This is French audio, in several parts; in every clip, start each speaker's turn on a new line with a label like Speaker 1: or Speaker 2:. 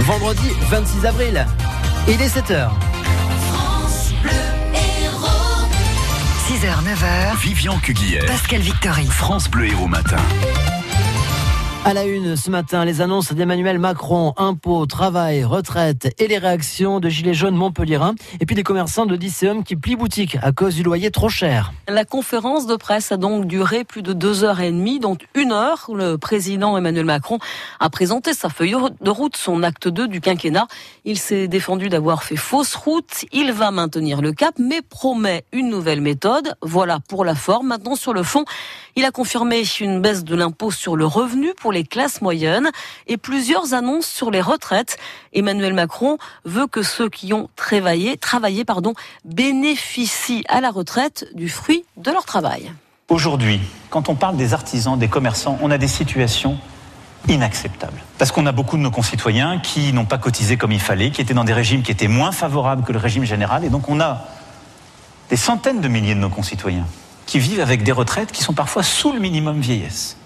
Speaker 1: Vendredi 26 avril. Il est 7h.
Speaker 2: 6h, 9h.
Speaker 3: Vivian Cuguière.
Speaker 2: Pascal Victory.
Speaker 3: France Bleu Héros Matin.
Speaker 1: À la une ce matin, les annonces d'Emmanuel Macron, impôts, travail, retraite et les réactions de Gilets jaunes montpelliérains et puis des commerçants de Dicéum qui plient boutique à cause du loyer trop cher.
Speaker 4: La conférence de presse a donc duré plus de deux heures et demie, dont une heure où le président Emmanuel Macron a présenté sa feuille de route, son acte 2 du quinquennat. Il s'est défendu d'avoir fait fausse route. Il va maintenir le cap, mais promet une nouvelle méthode. Voilà pour la forme. Maintenant, sur le fond, il a confirmé une baisse de l'impôt sur le revenu pour les classes moyennes et plusieurs annonces sur les retraites. Emmanuel Macron veut que ceux qui ont travaillé, pardon, bénéficient à la retraite du fruit de leur travail.
Speaker 5: Aujourd'hui, quand on parle des artisans, des commerçants, on a des situations inacceptables. Parce qu'on a beaucoup de nos concitoyens qui n'ont pas cotisé comme il fallait, qui étaient dans des régimes qui étaient moins favorables que le régime général, et donc on a des centaines de milliers de nos concitoyens qui vivent avec des retraites qui sont parfois sous le minimum vieillesse.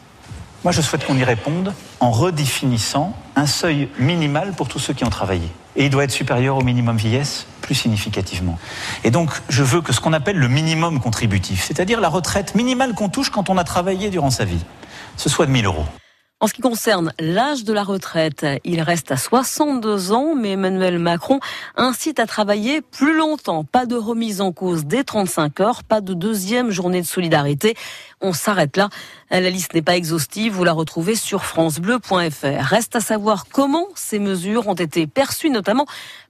Speaker 5: Moi, je souhaite qu'on y réponde en redéfinissant un seuil minimal pour tous ceux qui ont travaillé. Et il doit être supérieur au minimum vieillesse plus significativement. Et donc, je veux que ce qu'on appelle le minimum contributif, c'est-à-dire la retraite minimale qu'on touche quand on a travaillé durant sa vie, ce soit de 1000 euros.
Speaker 4: En ce qui concerne l'âge de la retraite, il reste à 62 ans, mais Emmanuel Macron incite à travailler plus longtemps. Pas de remise en cause des 35 heures, pas de deuxième journée de solidarité. On s'arrête là. La liste n'est pas exhaustive, vous la retrouvez sur francebleu.fr. Reste à savoir comment ces mesures ont été perçues, notamment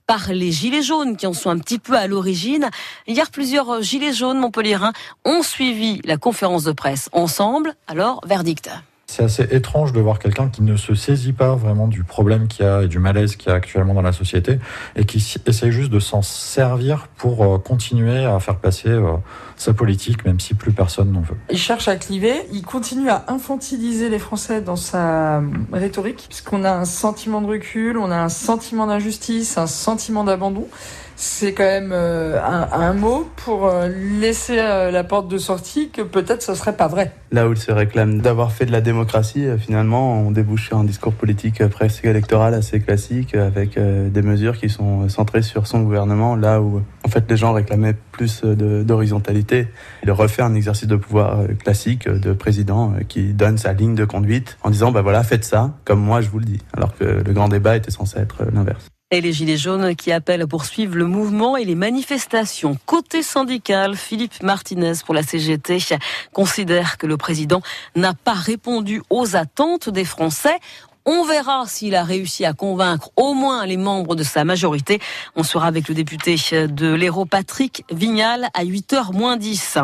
Speaker 4: par les gilets jaunes qui en sont un petit peu à l'origine. Hier, plusieurs gilets jaunes montpelliérains ont suivi la conférence de presse ensemble. Alors, verdict.
Speaker 6: C'est assez étrange de voir quelqu'un qui ne se saisit pas vraiment du problème qu'il y a et du malaise qu'il y a actuellement dans la société et qui essaye juste de s'en servir pour euh, continuer à faire passer euh, sa politique, même si plus personne n'en veut.
Speaker 7: Il cherche à cliver, il continue à infantiliser les Français dans sa euh, rhétorique, puisqu'on a un sentiment de recul, on a un sentiment d'injustice, un sentiment d'abandon c'est quand même euh, un, mot pour euh, laisser euh, la porte de sortie que peut-être ce serait pas vrai.
Speaker 8: Là où il se réclame d'avoir fait de la démocratie, finalement, on débouche sur un discours politique presque électoral assez classique, avec des mesures qui sont centrées sur son gouvernement, là où en fait les gens réclamaient plus d'horizontalité. Il refait un exercice de pouvoir classique de président qui donne sa ligne de conduite en disant bah voilà faites ça comme moi je vous le dis, alors que le grand débat était censé être l'inverse.
Speaker 4: Et les Gilets jaunes qui appellent à poursuivre le mouvement et les manifestations. Côté syndical, Philippe Martinez pour la CGT considère que le président n'a pas répondu aux attentes des Français. On verra s'il a réussi à convaincre au moins les membres de sa majorité. On sera avec le député de l'Hérault Patrick Vignal à 8h moins 10.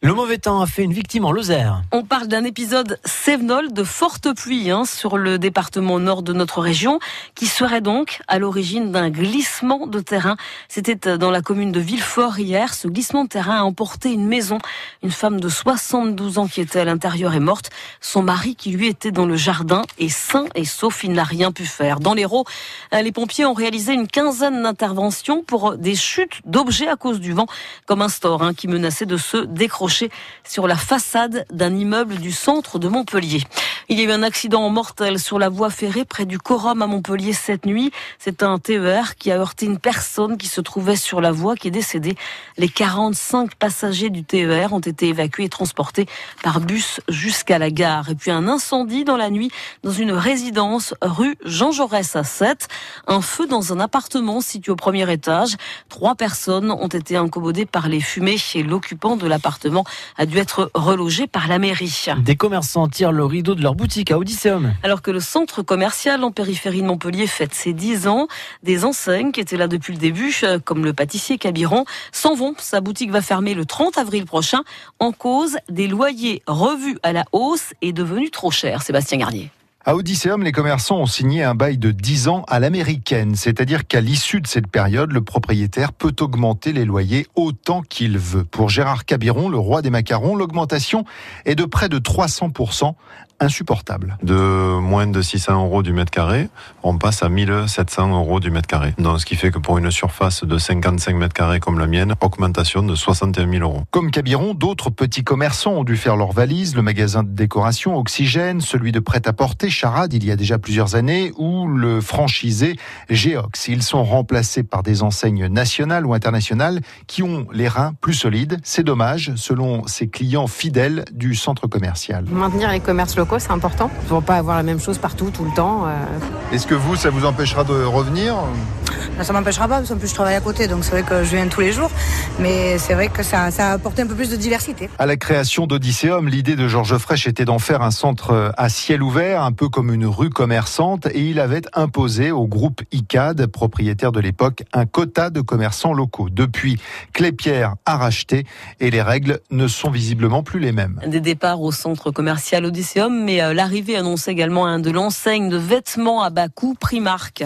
Speaker 1: Le mauvais temps a fait une victime en Lozère.
Speaker 4: On parle d'un épisode sévenol de forte pluie hein, sur le département nord de notre région, qui serait donc à l'origine d'un glissement de terrain. C'était dans la commune de Villefort hier. Ce glissement de terrain a emporté une maison. Une femme de 72 ans qui était à l'intérieur est morte. Son mari, qui lui était dans le jardin, est sain et sauf. Il n'a rien pu faire. Dans l'Hérault, les pompiers ont réalisé une quinzaine d'interventions pour des chutes d'objets à cause du vent, comme un store hein, qui menaçait de se décrocher sur la façade d'un immeuble du centre de Montpellier. Il y a eu un accident mortel sur la voie ferrée près du Corum à Montpellier cette nuit. C'est un TER qui a heurté une personne qui se trouvait sur la voie qui est décédée. Les 45 passagers du TER ont été évacués et transportés par bus jusqu'à la gare. Et puis un incendie dans la nuit dans une résidence rue Jean Jaurès à 7. Un feu dans un appartement situé au premier étage. Trois personnes ont été incommodées par les fumées et l'occupant de l'appartement a dû être relogé par la mairie.
Speaker 1: Des commerçants tirent le rideau de leur boutique à Odysseum.
Speaker 4: Alors que le centre commercial en périphérie de Montpellier fête ses 10 ans, des enseignes qui étaient là depuis le début, euh, comme le pâtissier Cabiron, s'en vont. Sa boutique va fermer le 30 avril prochain en cause des loyers revus à la hausse et devenus trop chers. Sébastien Garnier.
Speaker 9: À Odysseum, les commerçants ont signé un bail de 10 ans à l'américaine, c'est-à-dire qu'à l'issue de cette période, le propriétaire peut augmenter les loyers autant qu'il veut. Pour Gérard Cabiron, le roi des macarons, l'augmentation est de près de 300%, insupportable.
Speaker 10: De moins de 600 euros du mètre carré, on passe à 1700 euros du mètre carré. Donc, ce qui fait que pour une surface de 55 mètres carrés comme la mienne, augmentation de 61 000 euros.
Speaker 9: Comme Cabiron, d'autres petits commerçants ont dû faire leurs valises. Le magasin de décoration Oxygène, celui de prêt-à-porter Charade il y a déjà plusieurs années, ou le franchisé Geox. Ils sont remplacés par des enseignes nationales ou internationales qui ont les reins plus solides. C'est dommage, selon ces clients fidèles du centre commercial.
Speaker 11: Maintenir les commerces locaux, c'est important pour pas avoir la même chose partout, tout le temps. euh.
Speaker 9: Est-ce que vous, ça vous empêchera de revenir?
Speaker 12: Ben, Ça m'empêchera pas, parce qu'en plus je travaille à côté, donc c'est vrai que je viens tous les jours. Mais c'est vrai que ça, ça a apporté un peu plus de diversité.
Speaker 9: À la création d'Odysseum, l'idée de Georges Frêche était d'en faire un centre à ciel ouvert, un peu comme une rue commerçante, et il avait imposé au groupe ICAD, propriétaire de l'époque, un quota de commerçants locaux. Depuis, Clépierre a racheté et les règles ne sont visiblement plus les mêmes.
Speaker 4: Des départs au centre commercial Odysseum, mais euh, l'arrivée annonce également un de l'enseigne de vêtements à bas coût Primark.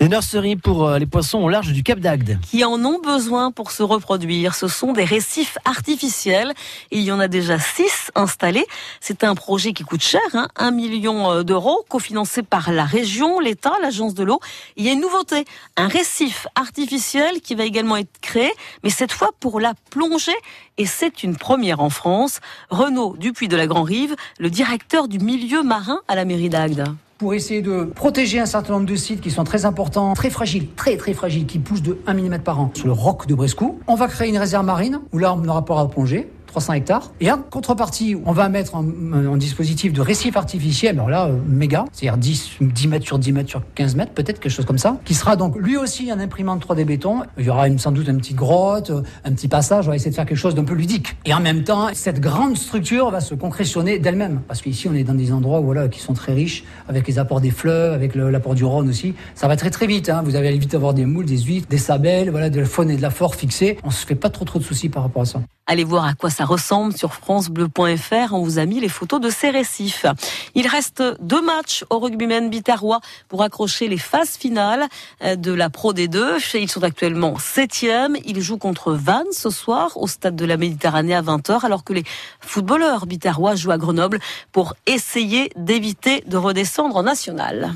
Speaker 1: Les nurseries pour euh, les poissons au large du Cap d'Agde.
Speaker 4: qui en ont besoin pour se reproduire. Ce sont des récifs artificiels. Il y en a déjà six installés. C'est un projet qui coûte cher, hein, un million euh, d'euros, cofinancé par la région, l'État, l'agence de l'eau. Il y a une nouveauté, un récif artificiel qui va également être créé, mais cette fois pour la plongée. Et c'est une première en France. Renaud Dupuis de la Grand Rive, le directeur du milieu marin à la mairie d'Agde.
Speaker 13: pour essayer de protéger un certain nombre de sites qui sont très importants, très fragiles, très très fragiles, qui poussent de 1 mm par an sur le roc de Brescou. On va créer une réserve marine où là on n'aura pas à plonger. 300 hectares. Et en contrepartie, on va mettre un, un dispositif de récif artificiel, alors là, euh, méga, c'est-à-dire 10, 10 mètres sur 10 mètres sur 15 mètres, peut-être quelque chose comme ça, qui sera donc lui aussi un imprimante 3D béton. Il y aura sans doute une petite grotte, euh, un petit passage, on va essayer de faire quelque chose d'un peu ludique. Et en même temps, cette grande structure va se concrétionner d'elle-même. Parce qu'ici, on est dans des endroits voilà, qui sont très riches, avec les apports des fleuves, avec l'apport du Rhône aussi. Ça va très très vite. Hein. Vous allez vite avoir des moules, des huîtres, des sabelles, voilà, de la faune et de la flore fixées. On se fait pas trop trop de soucis par rapport à ça.
Speaker 4: Allez voir à quoi ça ressemble sur francebleu.fr. On vous a mis les photos de ces récifs. Il reste deux matchs au rugbyman biterrois pour accrocher les phases finales euh, de la Pro D2. Ils sont actuellement septième. Ils jouent contre Vannes ce soir au stade de la Méditerranée à 20h alors que les footballeurs biterrois jouent à Grenoble pour essayer d'éviter de redescendre en national.